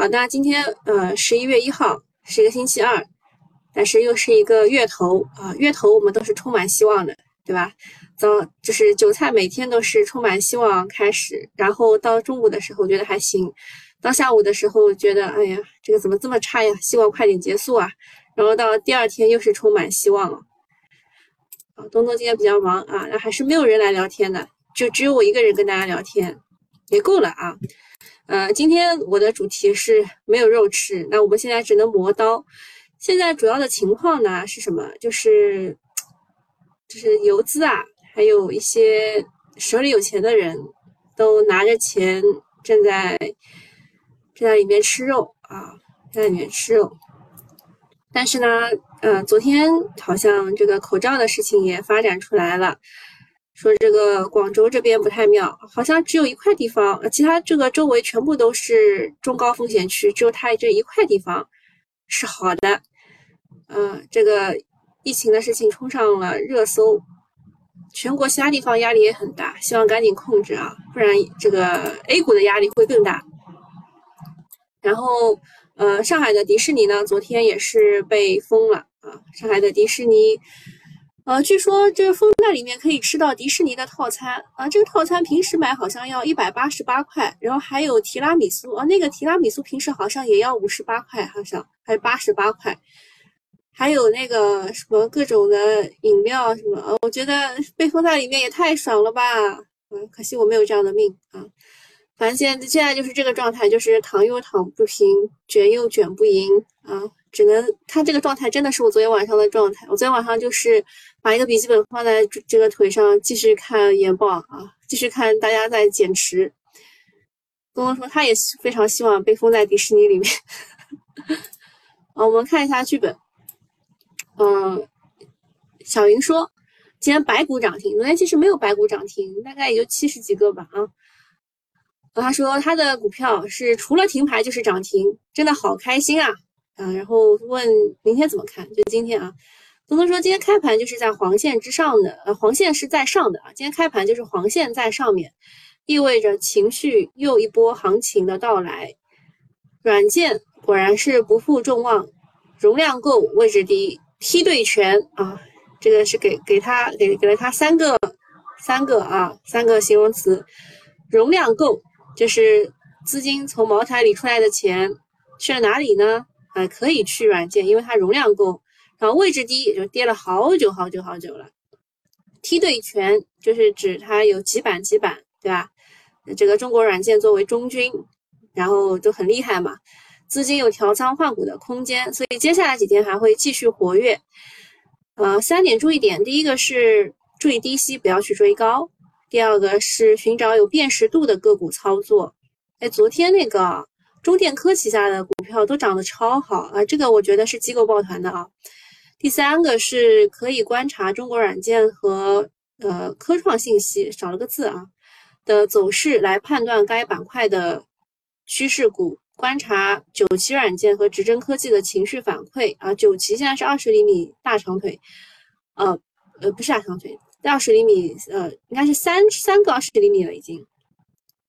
好的，今天呃十一月一号是一个星期二，但是又是一个月头啊，月头我们都是充满希望的，对吧？早就是韭菜每天都是充满希望开始，然后到中午的时候觉得还行，到下午的时候觉得哎呀这个怎么这么差呀，希望快点结束啊，然后到第二天又是充满希望了。啊，东东今天比较忙啊，那还是没有人来聊天的，就只有我一个人跟大家聊天，也够了啊。呃，今天我的主题是没有肉吃，那我们现在只能磨刀。现在主要的情况呢是什么？就是就是游资啊，还有一些手里有钱的人都拿着钱正在正在里面吃肉啊，在里面吃肉。但是呢，呃，昨天好像这个口罩的事情也发展出来了。说这个广州这边不太妙，好像只有一块地方，其他这个周围全部都是中高风险区，只有它这一块地方是好的。嗯，这个疫情的事情冲上了热搜，全国其他地方压力也很大，希望赶紧控制啊，不然这个 A 股的压力会更大。然后，呃，上海的迪士尼呢，昨天也是被封了啊，上海的迪士尼。呃，据说这个封在里面可以吃到迪士尼的套餐啊，这个套餐平时买好像要一百八十八块，然后还有提拉米苏啊，那个提拉米苏平时好像也要五十八块，好像还是八十八块，还有那个什么各种的饮料什么，我觉得被封在里面也太爽了吧，嗯，可惜我没有这样的命啊，反正现在现在就是这个状态，就是躺又躺不平，卷又卷不赢啊，只能他这个状态真的是我昨天晚上的状态，我昨天晚上就是。把一个笔记本放在这个腿上，继续看研报啊，继续看大家在减持。东东说他也非常希望被封在迪士尼里面。啊，我们看一下剧本。嗯，小云说今天白股涨停，昨天其实没有白股涨停，大概也就七十几个吧啊。他说他的股票是除了停牌就是涨停，真的好开心啊啊！然后问明天怎么看？就今天啊。东东说，今天开盘就是在黄线之上的，呃，黄线是在上的啊。今天开盘就是黄线在上面，意味着情绪又一波行情的到来。软件果然是不负众望，容量够，位置低，梯队全啊。这个是给给他给给了他三个三个啊三个形容词，容量够，就是资金从茅台里出来的钱去了哪里呢？啊，可以去软件，因为它容量够。然后位置低，也就跌了好久好久好久了。梯队全就是指它有几板几板，对吧？这个中国软件作为中军，然后都很厉害嘛，资金有调仓换股的空间，所以接下来几天还会继续活跃。呃，三点注意点，第一个是注意低吸，不要去追高；第二个是寻找有辨识度的个股操作。哎，昨天那个中电科旗下的股票都涨得超好啊，这个我觉得是机构抱团的啊。第三个是可以观察中国软件和呃科创信息少了个字啊的走势来判断该板块的趋势股，观察九旗软件和直臻科技的情绪反馈啊。九旗现在是二十厘米大长腿，呃呃不是大长腿，二十厘米呃应该是三三个二十厘米了已经。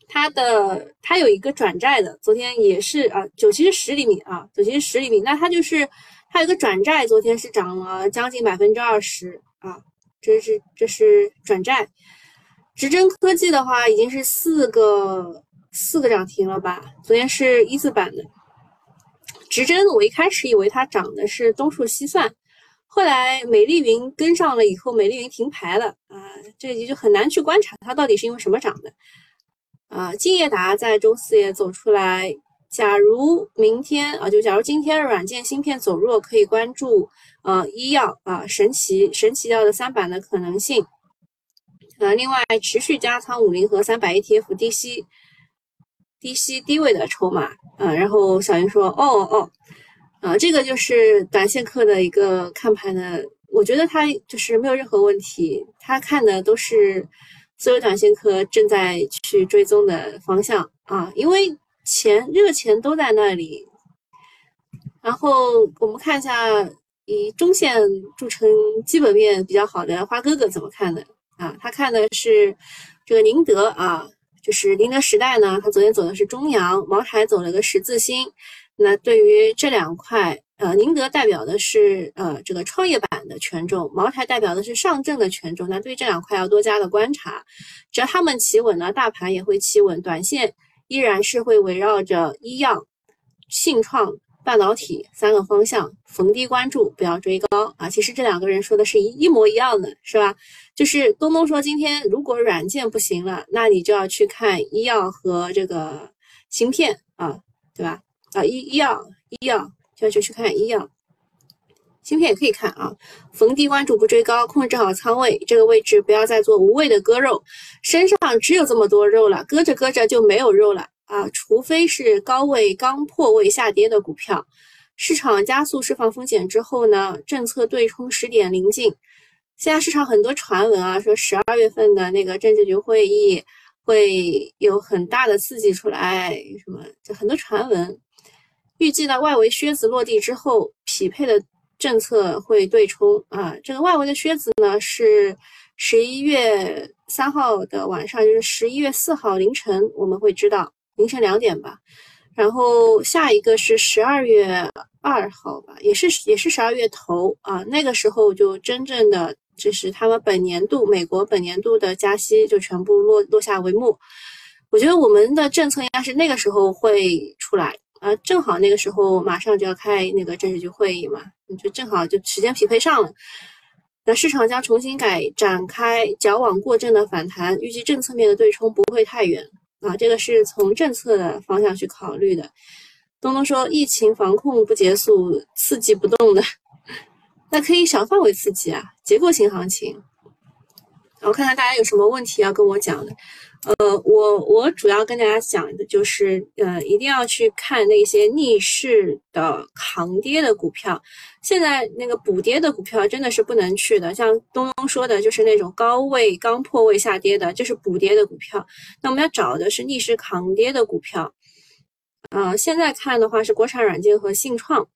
它的它有一个转债的，昨天也是啊九旗是十厘米啊，九旗是十厘米，那它就是。还有个转债，昨天是涨了将近百分之二十啊，这是这是转债。直臻科技的话，已经是四个四个涨停了吧？昨天是一字板的。直针，我一开始以为它涨的是东数西算，后来美丽云跟上了以后，美丽云停牌了啊，这也就很难去观察它到底是因为什么涨的啊。敬业达在周四也走出来。假如明天啊，就假如今天软件芯片走弱，可以关注呃医药啊神奇神奇药的三板的可能性。呃，另外持续加仓五零和三百 ETF 低吸低吸低位的筹码啊。然后小云说哦哦，啊这个就是短线客的一个看盘的，我觉得他就是没有任何问题，他看的都是所有短线客正在去追踪的方向啊，因为。钱热钱都在那里，然后我们看一下以中线著称基本面比较好的花哥哥怎么看的啊？他看的是这个宁德啊，就是宁德时代呢，他昨天走的是中阳，茅台走了个十字星。那对于这两块，呃，宁德代表的是呃这个创业板的权重，茅台代表的是上证的权重。那对这两块要多加的观察，只要他们企稳呢，大盘也会企稳，短线依然是会围绕着医药、信创。半导体三个方向逢低关注，不要追高啊！其实这两个人说的是一一模一样的，是吧？就是东东说今天如果软件不行了，那你就要去看医药和这个芯片啊，对吧？啊，医医药医药就要去去看医药，芯片也可以看啊。逢低关注不追高，控制好仓位，这个位置不要再做无谓的割肉，身上只有这么多肉了，割着割着就没有肉了。啊，除非是高位刚破位下跌的股票，市场加速释放风险之后呢，政策对冲时点临近。现在市场很多传闻啊，说十二月份的那个政治局会议会有很大的刺激出来，什么就很多传闻。预计呢，外围靴子落地之后，匹配的政策会对冲啊。这个外围的靴子呢，是十一月三号的晚上，就是十一月四号凌晨，我们会知道。凌晨两点吧，然后下一个是十二月二号吧，也是也是十二月头啊，那个时候就真正的就是他们本年度美国本年度的加息就全部落落下帷幕。我觉得我们的政策应该是那个时候会出来啊，正好那个时候马上就要开那个政治局会议嘛，就正好就时间匹配上了。那市场将重新改展开矫枉过正的反弹，预计政策面的对冲不会太远。啊，这个是从政策的方向去考虑的。东东说，疫情防控不结束，刺激不动的，那可以小范围刺激啊，结构性行情。我看看大家有什么问题要跟我讲的。呃，我我主要跟大家讲的就是，呃，一定要去看那些逆势的扛跌的股票。现在那个补跌的股票真的是不能去的，像东东说的，就是那种高位刚破位下跌的，就是补跌的股票。那我们要找的是逆势扛跌的股票。呃，现在看的话是国产软件和信创。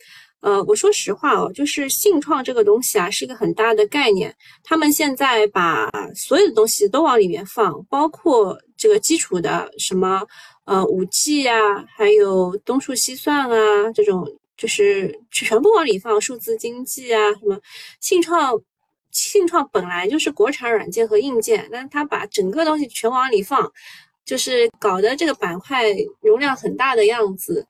呃，我说实话哦，就是信创这个东西啊，是一个很大的概念。他们现在把所有的东西都往里面放，包括这个基础的什么呃五 G 啊，还有东数西算啊这种，就是全部往里放。数字经济啊，什么信创，信创本来就是国产软件和硬件，但是他把整个东西全往里放，就是搞得这个板块容量很大的样子。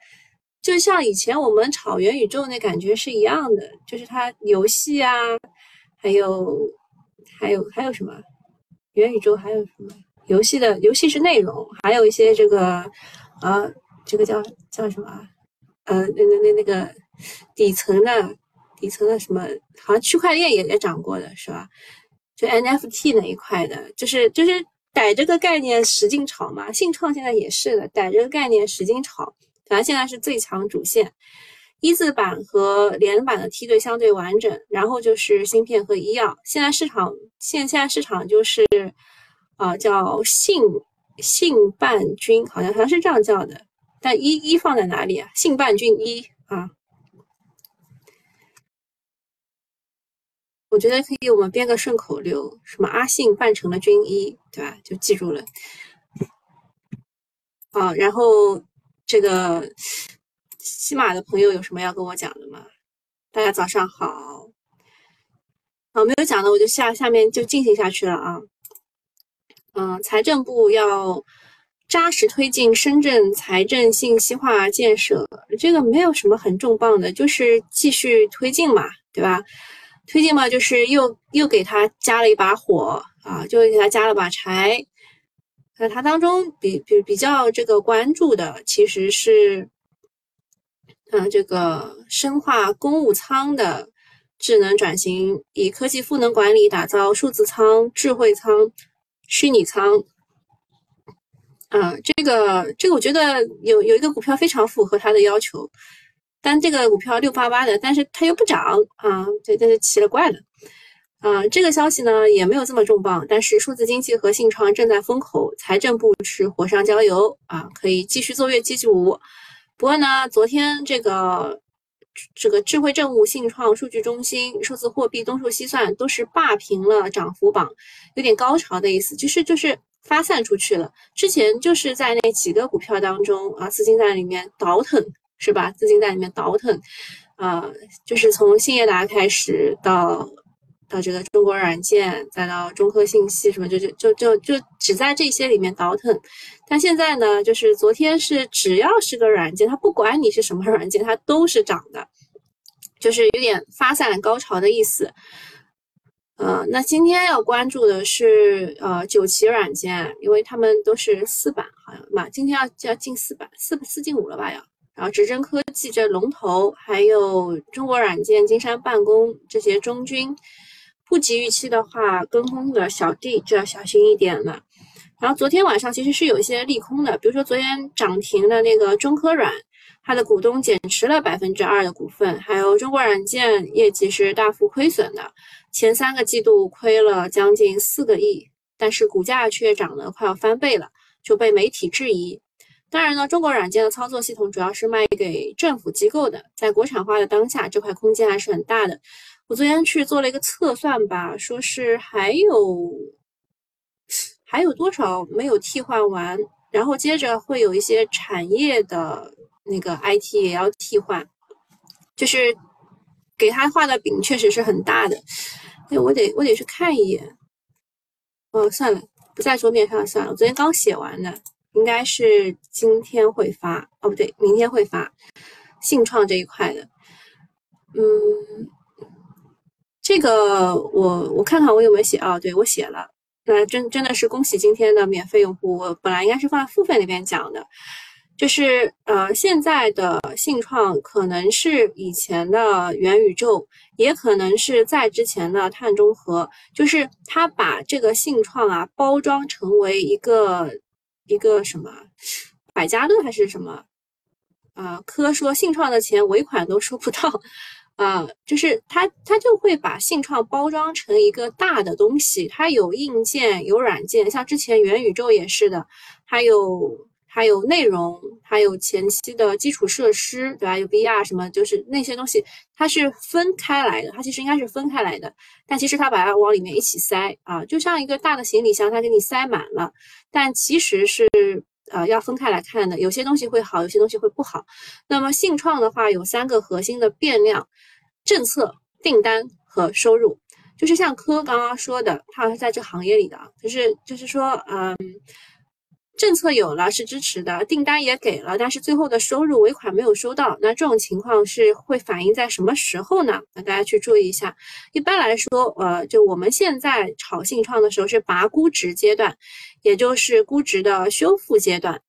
就像以前我们炒元宇宙那感觉是一样的，就是它游戏啊，还有还有还有什么元宇宙还有什么游戏的游戏是内容，还有一些这个啊，这个叫叫什么呃那那那那个底层的底层的什么，好像区块链也也涨过的是吧？就 NFT 那一块的，就是就是逮这个概念使劲炒嘛。信创现在也是的，逮这个概念使劲炒。反正现在是最强主线，一字板和连板的梯队相对完整，然后就是芯片和医药。现在市场现现在市场就是啊叫信信半军，好像好像是这样叫的，但一一放在哪里啊？信半军一啊，我觉得可以，我们编个顺口溜，什么阿信扮成了军医，对吧？就记住了。啊，然后。这个西马的朋友有什么要跟我讲的吗？大家早上好。好，没有讲的我就下下面就进行下去了啊。嗯，财政部要扎实推进深圳财政信息化建设，这个没有什么很重磅的，就是继续推进嘛，对吧？推进嘛，就是又又给他加了一把火啊，就给他加了把柴。那它当中比比比较这个关注的其实是，嗯，这个深化公务舱的智能转型，以科技赋能管理打造数字舱、智慧舱、虚拟舱。嗯，这个这个我觉得有有一个股票非常符合它的要求，但这个股票六八八的，但是它又不涨啊，这这是奇了怪了。啊，这个消息呢也没有这么重磅，但是数字经济和信创正在风口，财政部是火上浇油啊，可以继续坐月继续舞。不过呢，昨天这个这个智慧政务、信创、数据中心、数字货币、东数西算都是霸屏了涨幅榜，有点高潮的意思，就是就是发散出去了。之前就是在那几个股票当中啊，资金在里面倒腾，是吧？资金在里面倒腾，啊，就是从兴业达开始到到这个中国软件，再到中科信息，什么就就就就就只在这些里面倒腾。但现在呢，就是昨天是只要是个软件，它不管你是什么软件，它都是涨的，就是有点发散高潮的意思。呃，那今天要关注的是呃九旗软件，因为他们都是四板，好像嘛，今天要要进四板，四四进五了吧要。然后直臻科技这龙头，还有中国软件、金山办公这些中军，不及预期的话，跟风的小弟就要小心一点了。然后昨天晚上其实是有一些利空的，比如说昨天涨停的那个中科软，它的股东减持了百分之二的股份，还有中国软件业绩是大幅亏损的。前三个季度亏了将近四个亿，但是股价却涨得快要翻倍了，就被媒体质疑。当然呢，中国软件的操作系统主要是卖给政府机构的，在国产化的当下，这块空间还是很大的。我昨天去做了一个测算吧，说是还有还有多少没有替换完，然后接着会有一些产业的那个 IT 也要替换，就是给他画的饼确实是很大的。哎，我得我得去看一眼。哦，算了，不在桌面上算了。我昨天刚写完的，应该是今天会发。哦，不对，明天会发。信创这一块的，嗯，这个我我看看我有没有写啊？对我写了。那真真的是恭喜今天的免费用户。我本来应该是放在付费那边讲的。就是呃，现在的信创可能是以前的元宇宙，也可能是在之前的碳中和。就是他把这个信创啊包装成为一个一个什么百家乐还是什么啊？科说信创的钱尾款都收不到啊，就是他他就会把信创包装成一个大的东西，它有硬件有软件，像之前元宇宙也是的，还有。还有内容，还有前期的基础设施，对吧？有 VR 什么，就是那些东西，它是分开来的。它其实应该是分开来的，但其实它把它往里面一起塞啊，就像一个大的行李箱，它给你塞满了。但其实是呃要分开来看的，有些东西会好，有些东西会不好。那么信创的话，有三个核心的变量：政策、订单和收入。就是像科刚刚说的，他是在这行业里的，就是就是说，嗯。政策有了是支持的，订单也给了，但是最后的收入尾款没有收到，那这种情况是会反映在什么时候呢？那大家去注意一下。一般来说，呃，就我们现在炒信创的时候是拔估值阶段，也就是估值的修复阶段。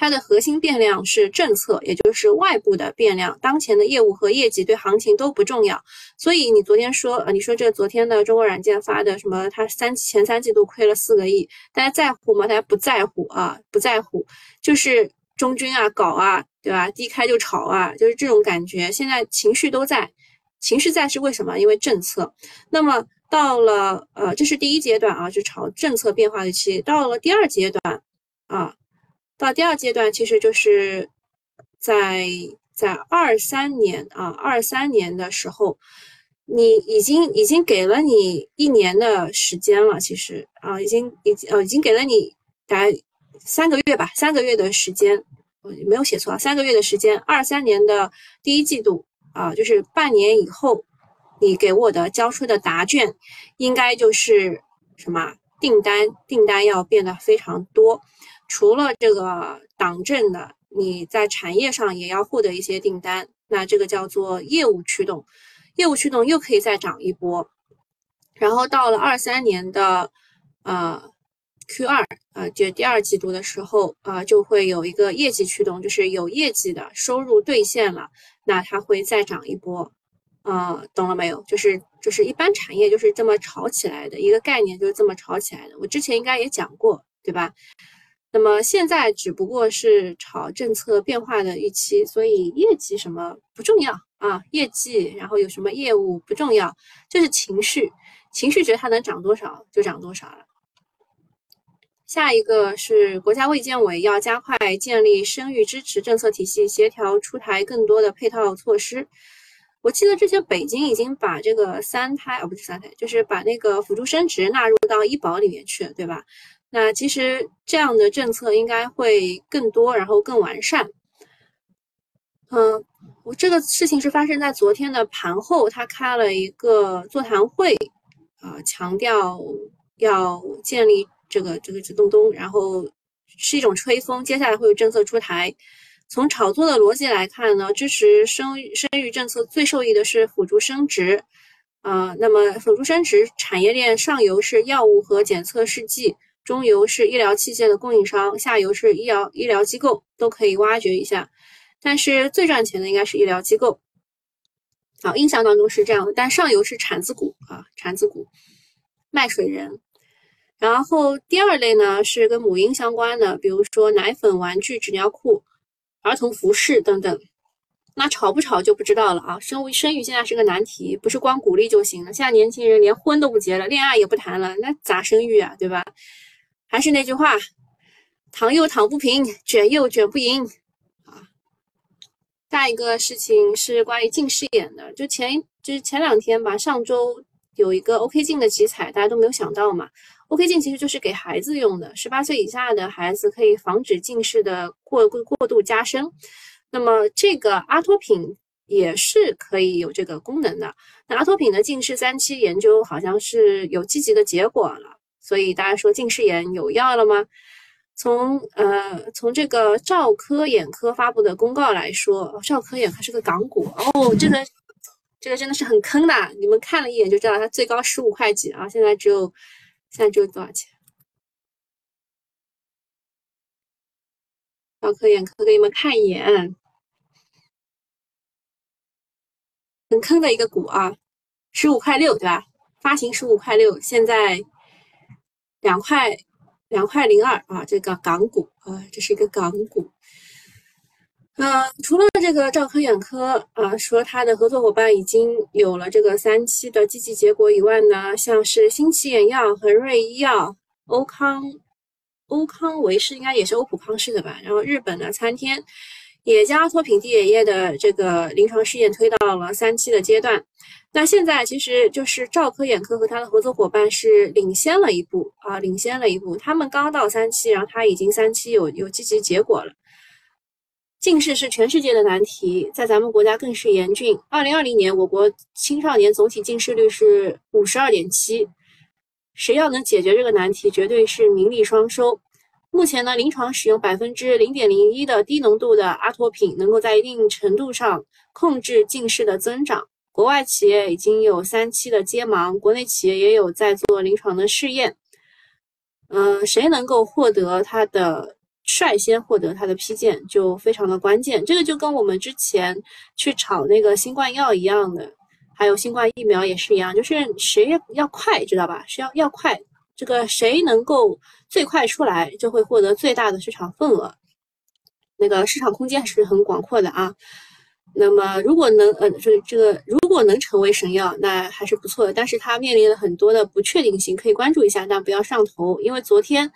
它的核心变量是政策，也就是外部的变量。当前的业务和业绩对行情都不重要，所以你昨天说，呃，你说这昨天的中国软件发的什么？它三前三季度亏了四个亿，大家在乎吗？大家不在乎啊，不在乎，就是中军啊，搞啊，对吧？低开就炒啊，就是这种感觉。现在情绪都在，情绪在是为什么？因为政策。那么到了，呃，这是第一阶段啊，就炒政策变化的期。到了第二阶段。到第二阶段，其实就是在在二三年啊，二三年的时候，你已经已经给了你一年的时间了，其实啊，已经已经呃已经给了你大概三个月吧，三个月的时间，我没有写错啊，三个月的时间，二三年的第一季度啊，就是半年以后，你给我的交出的答卷，应该就是什么订单订单要变得非常多。除了这个党政的，你在产业上也要获得一些订单，那这个叫做业务驱动，业务驱动又可以再涨一波。然后到了二三年的呃 Q 二呃，就第二季度的时候啊，就会有一个业绩驱动，就是有业绩的收入兑现了，那它会再涨一波。啊，懂了没有？就是就是一般产业就是这么炒起来的一个概念，就是这么炒起来的。我之前应该也讲过，对吧？那么现在只不过是炒政策变化的预期，所以业绩什么不重要啊，业绩然后有什么业务不重要，就是情绪，情绪觉得它能涨多少就涨多少了。下一个是国家卫健委要加快建立生育支持政策体系，协调出台更多的配套措施。我记得之前北京已经把这个三胎，哦不是三胎，就是把那个辅助生殖纳入到医保里面去了，对吧？那其实这样的政策应该会更多，然后更完善。嗯，我这个事情是发生在昨天的盘后，他开了一个座谈会，啊，强调要建立这个这个这东东，然后是一种吹风，接下来会有政策出台。从炒作的逻辑来看呢，支持生生育政策最受益的是辅助生殖，啊，那么辅助生殖产业链上游是药物和检测试剂。中游是医疗器械的供应商，下游是医疗医疗机构，都可以挖掘一下。但是最赚钱的应该是医疗机构，好，印象当中是这样的。但上游是产自股啊，产自股，卖水人。然后第二类呢是跟母婴相关的，比如说奶粉、玩具、纸尿裤、儿童服饰等等。那炒不炒就不知道了啊。生育生育现在是个难题，不是光鼓励就行了。现在年轻人连婚都不结了，恋爱也不谈了，那咋生育啊？对吧？还是那句话，躺又躺不平，卷又卷不赢啊！下一个事情是关于近视眼的，就前就是前两天吧，上周有一个 OK 镜的集采，大家都没有想到嘛。OK 镜其实就是给孩子用的，十八岁以下的孩子可以防止近视的过过过度加深。那么这个阿托品也是可以有这个功能的。那阿托品的近视三期研究好像是有积极的结果了。所以大家说近视眼有药了吗？从呃从这个兆科眼科发布的公告来说，兆科眼科是个港股哦，这个这个真的是很坑的。你们看了一眼就知道，它最高十五块几啊，现在只有现在只有多少钱？兆科眼科给你们看一眼，很坑的一个股啊，十五块六对吧？发行十五块六，现在。两块两块零二啊，这个港股啊，这是一个港股。呃，除了这个兆科眼科啊，说它的合作伙伴已经有了这个三期的积极结果以外呢，像是新奇眼药、恒瑞医药、欧康、欧康维视应该也是欧普康视的吧？然后日本的参天也将阿托品地眼液的这个临床试验推到了三期的阶段。那现在其实就是兆科眼科和他的合作伙伴是领先了一步啊，领先了一步。他们刚到三期，然后他已经三期有有积极结果了。近视是全世界的难题，在咱们国家更是严峻。二零二零年，我国青少年总体近视率是五十二点七，谁要能解决这个难题，绝对是名利双收。目前呢，临床使用百分之零点零一的低浓度的阿托品，能够在一定程度上控制近视的增长。国外企业已经有三期的揭盲，国内企业也有在做临床的试验。嗯，谁能够获得它的率先获得它的批件，就非常的关键。这个就跟我们之前去炒那个新冠药一样的，还有新冠疫苗也是一样，就是谁要快，知道吧？是要要快，这个谁能够最快出来，就会获得最大的市场份额，那个市场空间还是很广阔的啊。那么，如果能，呃，这这个如果能成为神药，那还是不错的。但是它面临了很多的不确定性，可以关注一下，但不要上头。因为昨天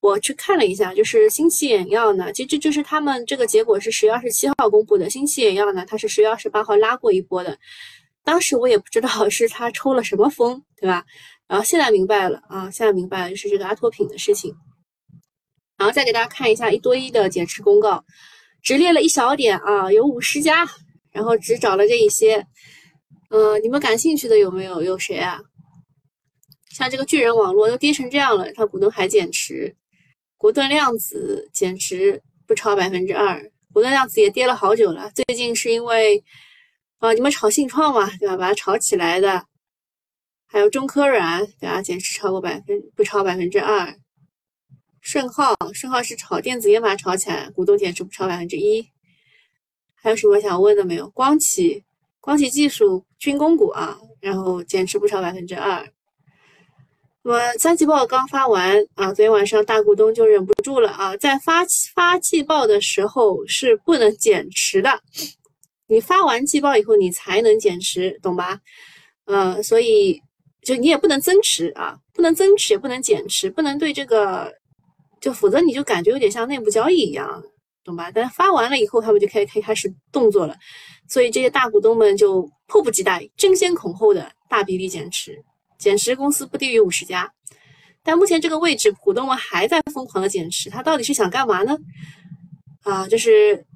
我去看了一下，就是新奇眼药呢，其实就是他们这个结果是十月二十七号公布的。新奇眼药呢，它是十月二十八号拉过一波的，当时我也不知道是他抽了什么风，对吧？然后现在明白了啊，现在明白了就是这个阿托品的事情。然后再给大家看一下一多一的减持公告。只列了一小点啊，有五十家，然后只找了这一些。呃，你们感兴趣的有没有？有谁啊？像这个巨人网络都跌成这样了，它股东还减持。国盾量子减持不超百分之二，国盾量子也跌了好久了。最近是因为啊，你们炒信创嘛，对吧？把它炒起来的。还有中科软，对吧？减持超过百分不超百分之二。顺浩，顺浩是炒电子烟把它炒起来，股东减持不超百分之一。还有什么想问的没有？光启，光启技术军工股啊，然后减持不超百分之二。那么三季报刚发完啊，昨天晚上大股东就忍不住了啊，在发发季报的时候是不能减持的，你发完季报以后你才能减持，懂吧？呃，所以就你也不能增持啊，不能增持也不能减持，不能对这个。就否则你就感觉有点像内部交易一样，懂吧？但发完了以后，他们就可以可以开始动作了，所以这些大股东们就迫不及待、争先恐后的大比例减持，减持公司不低于五十家。但目前这个位置，股东们还在疯狂的减持，他到底是想干嘛呢？啊，就是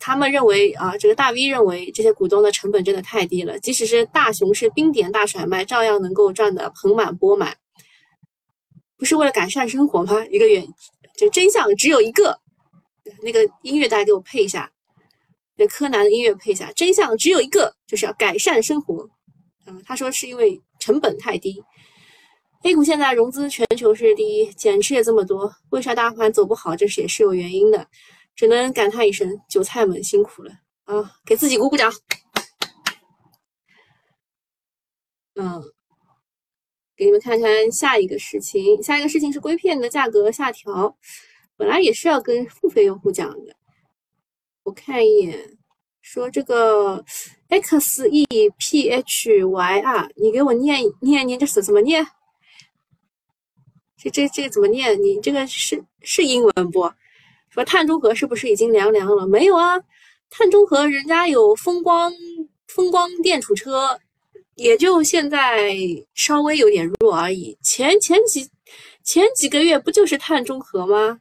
他们认为啊，这个大 V 认为这些股东的成本真的太低了，即使是大熊市冰点大甩卖，照样能够赚得盆满钵满。不是为了改善生活吗？一个原就真相只有一个。那个音乐大家给我配一下，那柯南的音乐配一下。真相只有一个，就是要改善生活。嗯，他说是因为成本太低。A 股现在融资全球是第一，减持也这么多，为啥大盘走不好？这是也是有原因的，只能感叹一声：韭菜们辛苦了啊！给自己鼓鼓掌。嗯，给你们看看下一个事情，下一个事情是硅片的价格下调，本来也是要跟付费用户讲的。我看一眼，说这个 X E P H Y R，你给我念念念，这是怎么念？这这这怎么念？你这个是是英文不？说碳中和是不是已经凉凉了？没有啊，碳中和人家有风光风光电储车，也就现在稍微有点弱而已。前前几前几个月不就是碳中和吗？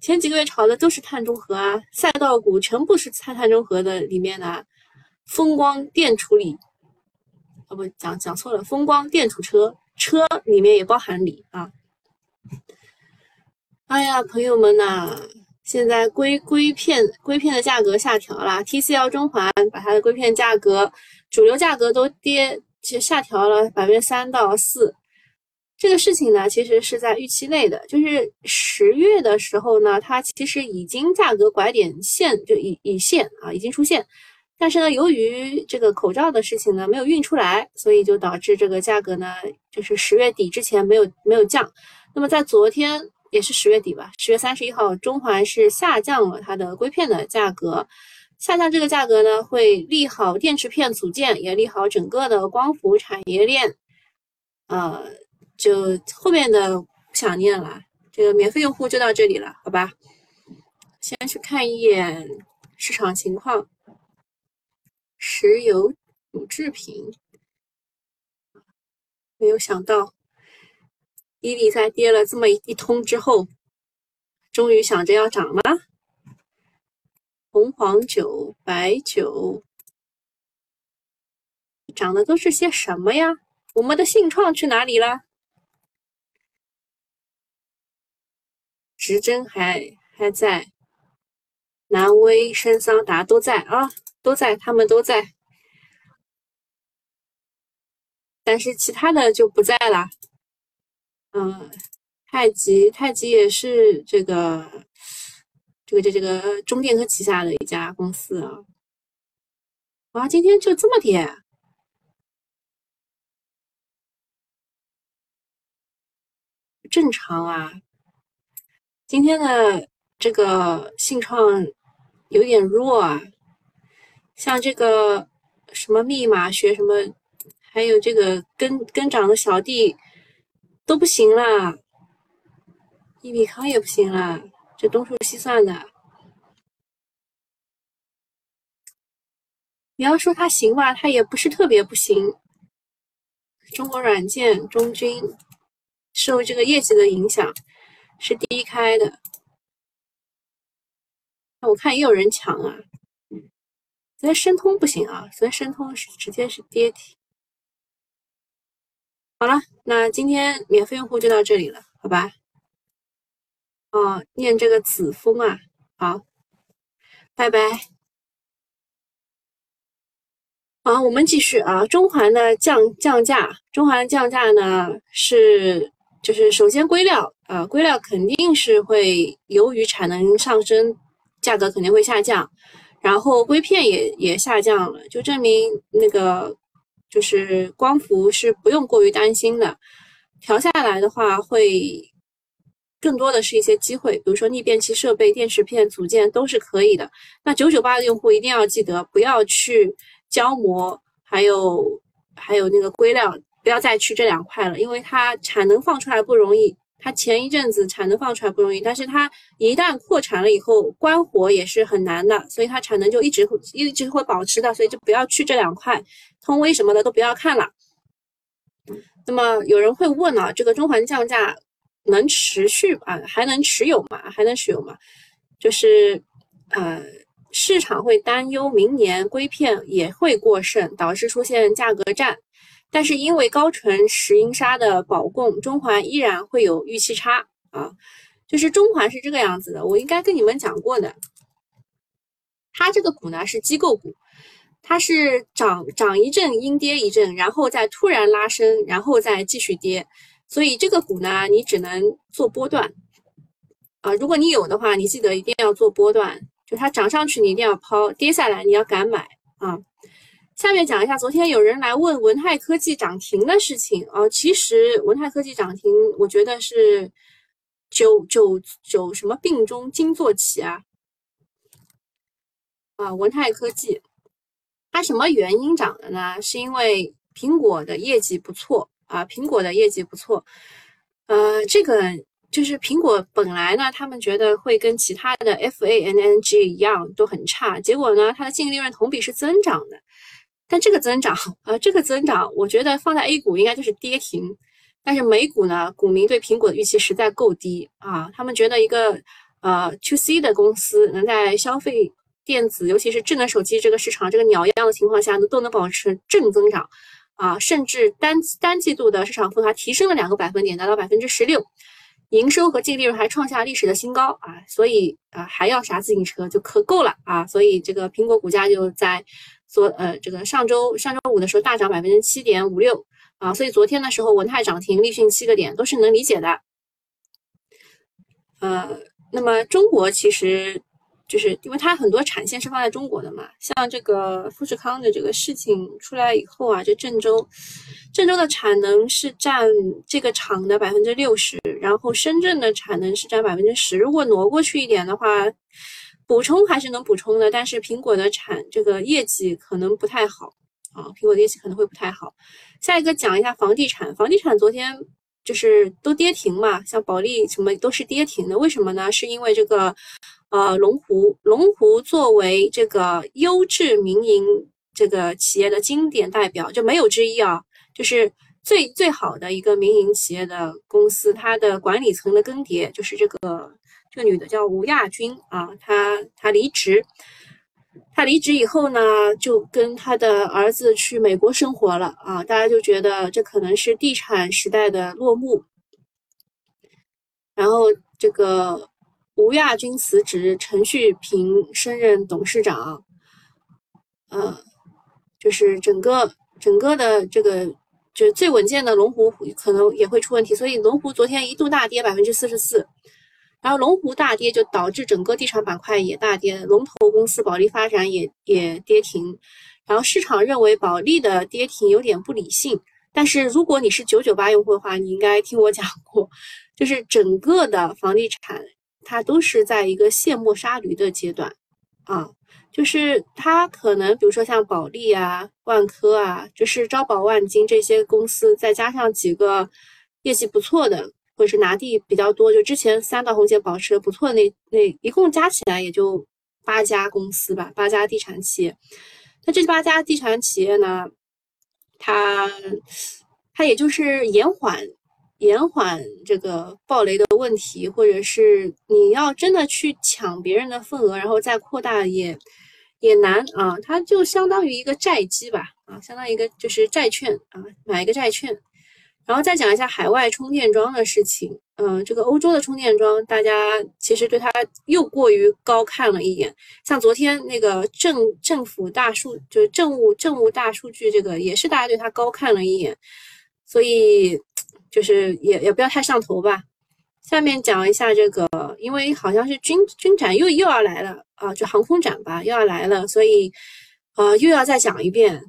前几个月炒的都是碳中和啊，赛道股全部是碳碳中和的里面的风光电处理，啊不讲讲错了，风光电储车车里面也包含锂啊。哎呀，朋友们呐，现在硅硅片硅片的价格下调了，TCL 中环把它的硅片价格主流价格都跌，其实下调了百分之三到四。这个事情呢，其实是在预期内的，就是十月的时候呢，它其实已经价格拐点线就已已现啊，已经出现，但是呢，由于这个口罩的事情呢没有运出来，所以就导致这个价格呢，就是十月底之前没有没有降。那么在昨天也是十月底吧，十月三十一号，中环是下降了它的硅片的价格，下降这个价格呢，会利好电池片组件，也利好整个的光伏产业链。呃，就后面的不想念了，这个免费用户就到这里了，好吧？先去看一眼市场情况，石油乳制品，没有想到。伊利在跌了这么一通之后，终于想着要涨了。红黄酒、白酒涨的都是些什么呀？我们的信创去哪里了？直针还还在，南威、深桑达都在啊，都在，他们都在，但是其他的就不在了。嗯，太极太极也是这个这个这这个中电科旗下的一家公司啊。哇，今天就这么跌，正常啊。今天的这个信创有点弱啊，像这个什么密码学什么，还有这个跟跟涨的小弟。都不行了，益比康也不行了，这东数西算的。你要说它行吧，它也不是特别不行。中国软件、中军受这个业绩的影响是低开的，我看也有人抢啊。昨天申通不行啊，昨天申通是直接是跌停。好了，那今天免费用户就到这里了，好吧？哦，念这个子枫啊，好，拜拜。好，我们继续啊。中环的降降价，中环降价呢是就是首先硅料啊，硅料肯定是会由于产能上升，价格肯定会下降，然后硅片也也下降了，就证明那个。就是光伏是不用过于担心的，调下来的话会更多的是一些机会，比如说逆变器设备、电池片组件都是可以的。那九九八的用户一定要记得不要去胶膜，还有还有那个硅料，不要再去这两块了，因为它产能放出来不容易。它前一阵子产能放出来不容易，但是它一旦扩产了以后，关火也是很难的，所以它产能就一直会一直会保持的，所以就不要去这两块，通威什么的都不要看了。那么有人会问啊，这个中环降价能持续啊，还能持有吗？还能持有吗？就是呃，市场会担忧明年硅片也会过剩，导致出现价格战。但是因为高纯石英砂的保供，中环依然会有预期差啊。就是中环是这个样子的，我应该跟你们讲过的。它这个股呢是机构股，它是涨涨一阵阴跌一阵，然后再突然拉升，然后再继续跌。所以这个股呢，你只能做波段啊。如果你有的话，你记得一定要做波段，就它涨上去你一定要抛，跌下来你要敢买啊。下面讲一下，昨天有人来问文泰科技涨停的事情啊。其实文泰科技涨停，我觉得是九九九什么病中惊坐起啊啊！文泰科技它什么原因涨的呢？是因为苹果的业绩不错啊，苹果的业绩不错。呃，这个就是苹果本来呢，他们觉得会跟其他的 FANG 一样都很差，结果呢，它的净利润同比是增长的。但这个增长，呃，这个增长，我觉得放在 A 股应该就是跌停，但是美股呢，股民对苹果的预期实在够低啊，他们觉得一个呃 To C 的公司能在消费电子，尤其是智能手机这个市场这个鸟一样的情况下，都都能保持正增长啊，甚至单单季度的市场份额提升了两个百分点，达到百分之十六，营收和净利润还创下历史的新高啊，所以啊还要啥自行车就可够了啊，所以这个苹果股价就在。昨呃，这个上周上周五的时候大涨百分之七点五六啊，所以昨天的时候文泰涨停，立讯七个点都是能理解的。呃，那么中国其实就是因为它很多产线是放在中国的嘛，像这个富士康的这个事情出来以后啊，这郑州郑州的产能是占这个厂的百分之六十，然后深圳的产能是占百分之十，如果挪过去一点的话。补充还是能补充的，但是苹果的产这个业绩可能不太好啊，苹果的业绩可能会不太好。下一个讲一下房地产，房地产昨天就是都跌停嘛，像保利什么都是跌停的，为什么呢？是因为这个呃龙湖，龙湖作为这个优质民营这个企业的经典代表，就没有之一啊，就是最最好的一个民营企业的公司，它的管理层的更迭就是这个。这个女的叫吴亚军啊，她她离职，她离职以后呢，就跟她的儿子去美国生活了啊，大家就觉得这可能是地产时代的落幕。然后这个吴亚军辞职，陈旭平升任董事长，呃，就是整个整个的这个就最稳健的龙湖可能也会出问题，所以龙湖昨天一度大跌百分之四十四。然后龙湖大跌，就导致整个地产板块也大跌，龙头公司保利发展也也跌停。然后市场认为保利的跌停有点不理性，但是如果你是九九八用户的话，你应该听我讲过，就是整个的房地产它都是在一个卸磨杀驴的阶段啊，就是它可能比如说像保利啊、万科啊，就是招宝万金这些公司，再加上几个业绩不错的。或者是拿地比较多，就之前三道红线保持的不错的那那一共加起来也就八家公司吧，八家地产企业。那这八家地产企业呢，它它也就是延缓延缓这个暴雷的问题，或者是你要真的去抢别人的份额，然后再扩大也也难啊。它就相当于一个债基吧，啊，相当于一个就是债券啊，买一个债券。然后再讲一下海外充电桩的事情。嗯，这个欧洲的充电桩，大家其实对它又过于高看了一眼。像昨天那个政政府大数，就是政务政务大数据，这个也是大家对它高看了一眼。所以就是也也不要太上头吧。下面讲一下这个，因为好像是军军展又又要来了啊，就航空展吧又要来了，所以呃又要再讲一遍。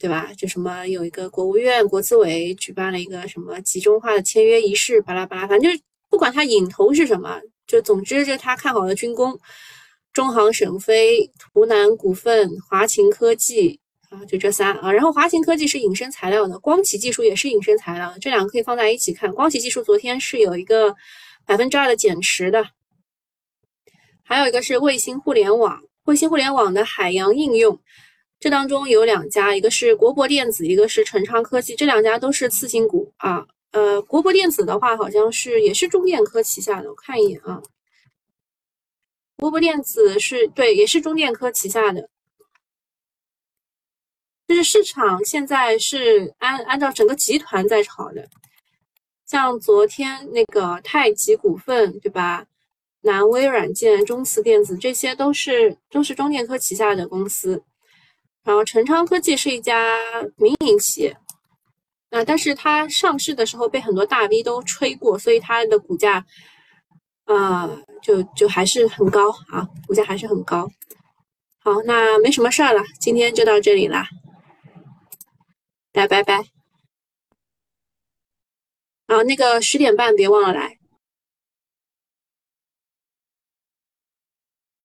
对吧？就什么有一个国务院国资委举办了一个什么集中化的签约仪式，巴拉巴拉，反正就不管他引头是什么，就总之就他看好的军工，中航沈飞、图南股份、华擎科技啊，就这仨啊。然后华擎科技是隐身材料的，光启技术也是隐身材料，这两个可以放在一起看。光启技术昨天是有一个百分之二的减持的，还有一个是卫星互联网，卫星互联网的海洋应用。这当中有两家，一个是国博电子，一个是成昌科技，这两家都是次新股啊。呃，国博电子的话，好像是也是中电科旗下的，我看一眼啊。国博电子是对，也是中电科旗下的。就是市场现在是按按照整个集团在炒的，像昨天那个太极股份，对吧？南威软件、中磁电子，这些都是都是中电科旗下的公司。然后成昌科技是一家民营企业，啊，但是它上市的时候被很多大 V 都吹过，所以它的股价。啊，就就还是很高啊，股价还是很高。好，那没什么事儿了，今天就到这里啦，大家拜拜。啊，那个十点半别忘了来。